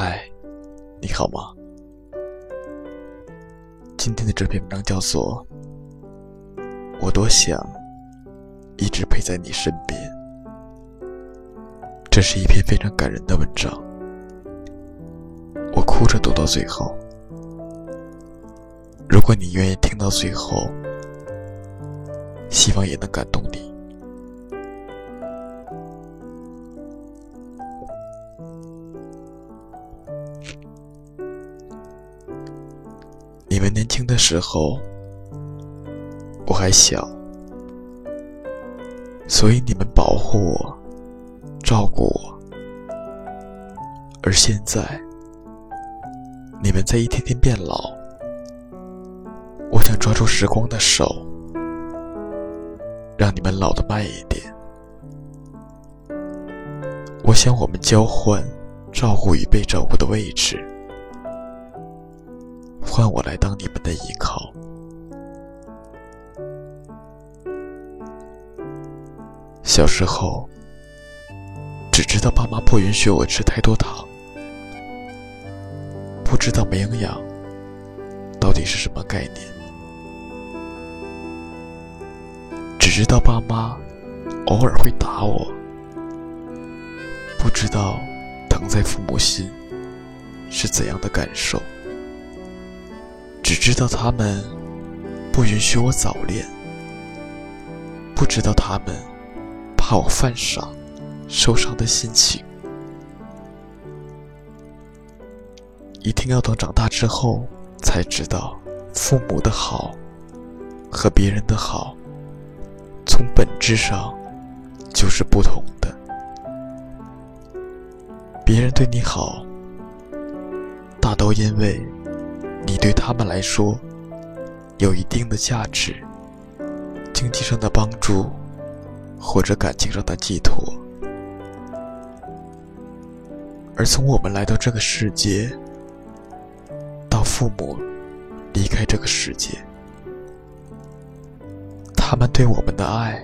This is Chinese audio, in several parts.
嗨，你好吗？今天的这篇文章叫做《我多想一直陪在你身边》，这是一篇非常感人的文章，我哭着读到最后。如果你愿意听到最后，希望也能感动你。你们年轻的时候，我还小，所以你们保护我，照顾我。而现在，你们在一天天变老，我想抓住时光的手，让你们老得慢一点。我想我们交换照顾与被照顾的位置。换我来当你们的依靠。小时候，只知道爸妈不允许我吃太多糖，不知道没营养到底是什么概念，只知道爸妈偶尔会打我，不知道疼在父母心是怎样的感受。只知道他们不允许我早恋，不知道他们怕我犯傻受伤的心情。一定要等长大之后才知道，父母的好和别人的好，从本质上就是不同的。别人对你好，大都因为。你对他们来说有一定的价值，经济上的帮助，或者感情上的寄托。而从我们来到这个世界，到父母离开这个世界，他们对我们的爱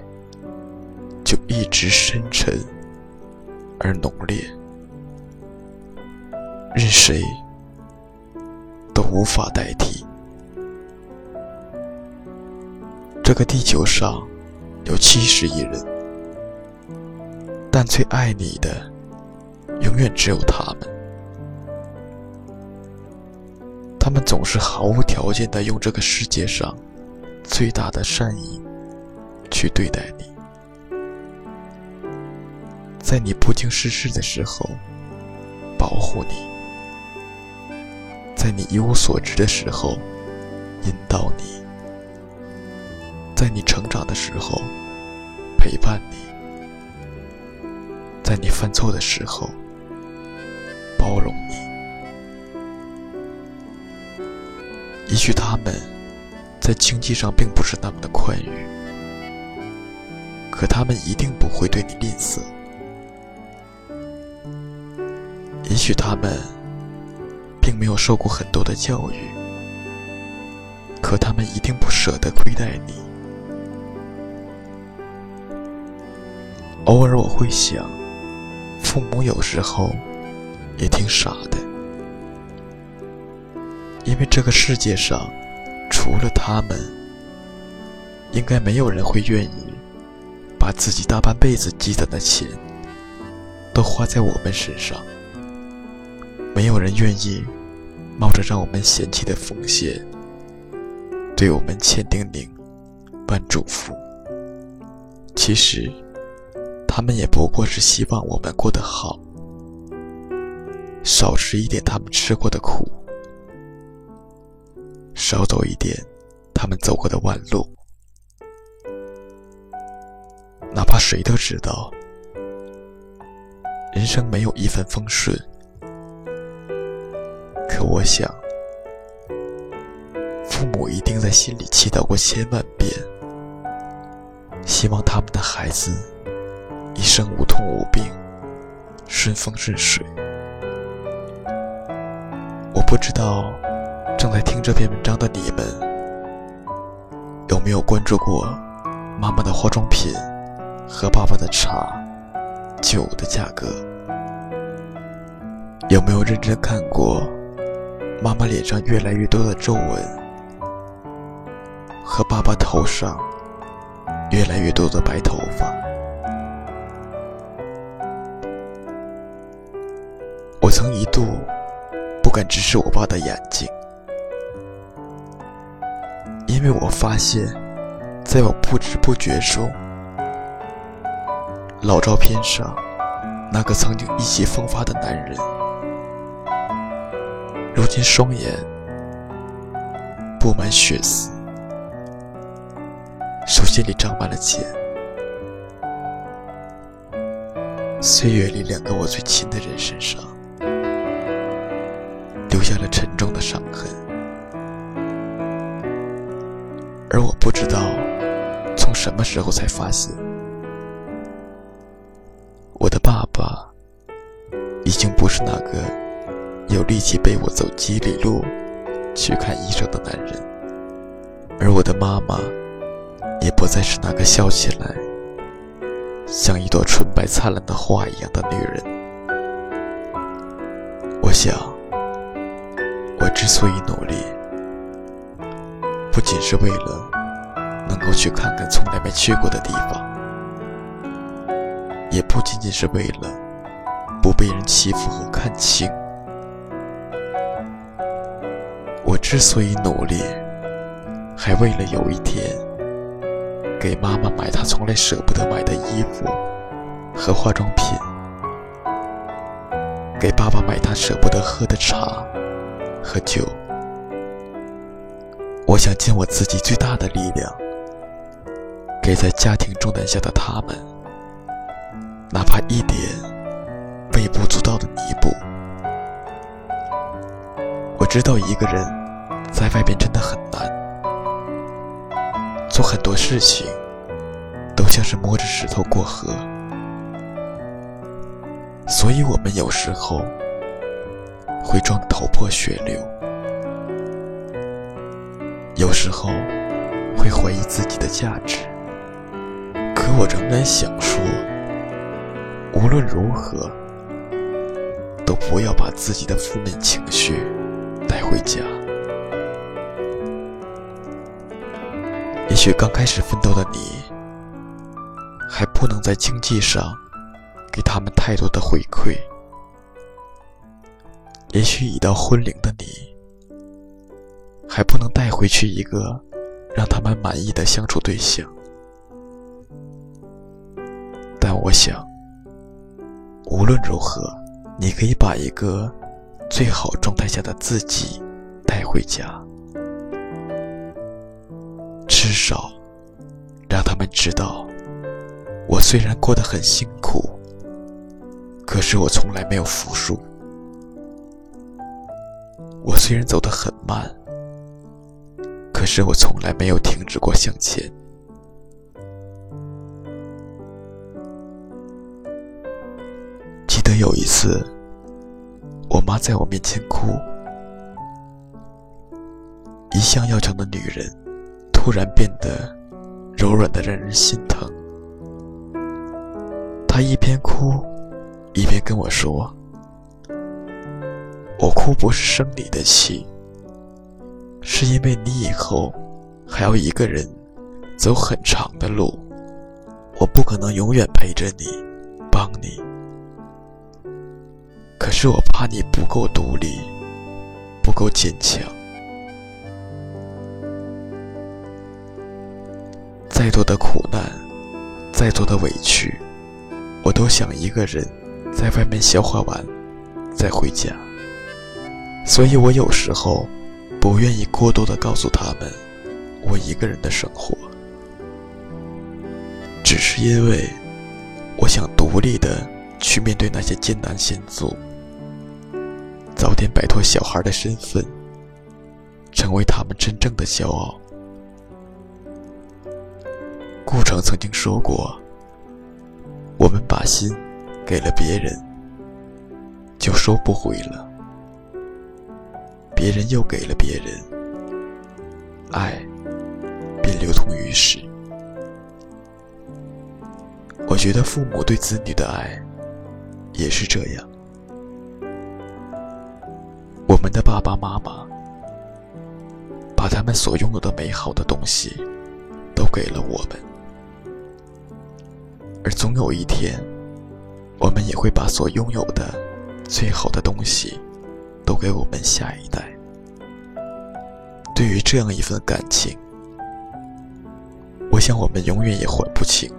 就一直深沉而浓烈，任谁。无法代替。这个地球上有七十亿人，但最爱你的永远只有他们。他们总是毫无条件的用这个世界上最大的善意去对待你，在你不经世事的时候保护你。在你一无所知的时候，引导你；在你成长的时候，陪伴你；在你犯错的时候，包容你。也许他们在经济上并不是那么的宽裕，可他们一定不会对你吝啬。也许他们。并没有受过很多的教育，可他们一定不舍得亏待你。偶尔我会想，父母有时候也挺傻的，因为这个世界上除了他们，应该没有人会愿意把自己大半辈子积攒的钱都花在我们身上。没有人愿意冒着让我们嫌弃的风险，对我们千叮咛万嘱咐。其实，他们也不过是希望我们过得好，少吃一点他们吃过的苦，少走一点他们走过的弯路。哪怕谁都知道，人生没有一帆风顺。我想，父母一定在心里祈祷过千万遍，希望他们的孩子一生无痛无病，顺风顺水。我不知道正在听这篇文章的你们，有没有关注过妈妈的化妆品和爸爸的茶、酒的价格。有没有认真看过妈妈脸上越来越多的皱纹，和爸爸头上越来越多的白头发？我曾一度不敢直视我爸的眼睛，因为我发现，在我不知不觉中，老照片上那个曾经意气风发的男人。如今双眼布满血丝，手心里长满了茧。岁月里，两个我最亲的人身上留下了沉重的伤痕，而我不知道从什么时候才发现，我的爸爸已经不是那个。有力气背我走几里路去看医生的男人，而我的妈妈也不再是那个笑起来像一朵纯白灿烂的花一样的女人。我想，我之所以努力，不仅是为了能够去看看从来没去过的地方，也不仅仅是为了不被人欺负和看轻。之所以努力，还为了有一天给妈妈买她从来舍不得买的衣服和化妆品，给爸爸买他舍不得喝的茶和酒。我想尽我自己最大的力量，给在家庭重担下的他们，哪怕一点微不足道的弥补。我知道一个人。在外边真的很难，做很多事情都像是摸着石头过河，所以我们有时候会撞头破血流，有时候会怀疑自己的价值。可我仍然想说，无论如何，都不要把自己的负面情绪带回家。也许刚开始奋斗的你，还不能在经济上给他们太多的回馈；也许已到婚龄的你，还不能带回去一个让他们满意的相处对象。但我想，无论如何，你可以把一个最好状态下的自己带回家。至少，让他们知道，我虽然过得很辛苦，可是我从来没有服输。我虽然走得很慢，可是我从来没有停止过向前。记得有一次，我妈在我面前哭，一向要强的女人。突然变得柔软的，让人心疼。他一边哭，一边跟我说：“我哭不是生你的气，是因为你以后还要一个人走很长的路，我不可能永远陪着你，帮你。可是我怕你不够独立，不够坚强。”再多的苦难，再多的委屈，我都想一个人在外面消化完再回家。所以我有时候不愿意过多的告诉他们我一个人的生活，只是因为我想独立的去面对那些艰难险阻，早点摆脱小孩的身份，成为他们真正的骄傲。顾城曾经说过：“我们把心给了别人，就收不回了；别人又给了别人，爱便流通于世。”我觉得父母对子女的爱也是这样。我们的爸爸妈妈把他们所拥有的美好的东西都给了我们，而总有一天，我们也会把所拥有的最好的东西都给我们下一代。对于这样一份感情，我想我们永远也还不清。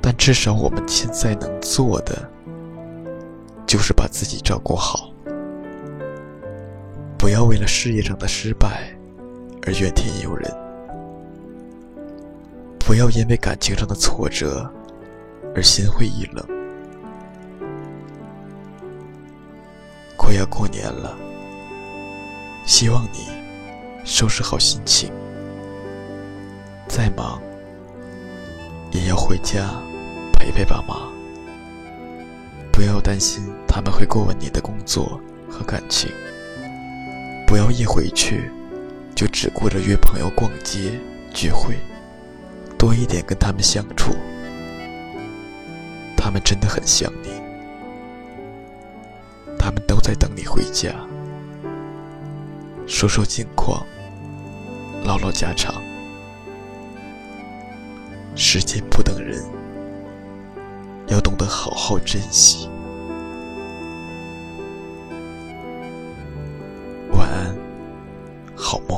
但至少我们现在能做的，就是把自己照顾好，不要为了事业上的失败而怨天尤人，不要因为感情上的挫折而心灰意冷。快要过年了，希望你收拾好心情，再忙也要回家。陪陪爸妈，不要担心他们会过问你的工作和感情。不要一回去就只顾着约朋友逛街聚会，多一点跟他们相处。他们真的很想你。他们都在等你回家。说说近况唠唠家常。时间不等人要懂得好好珍惜。晚安好梦。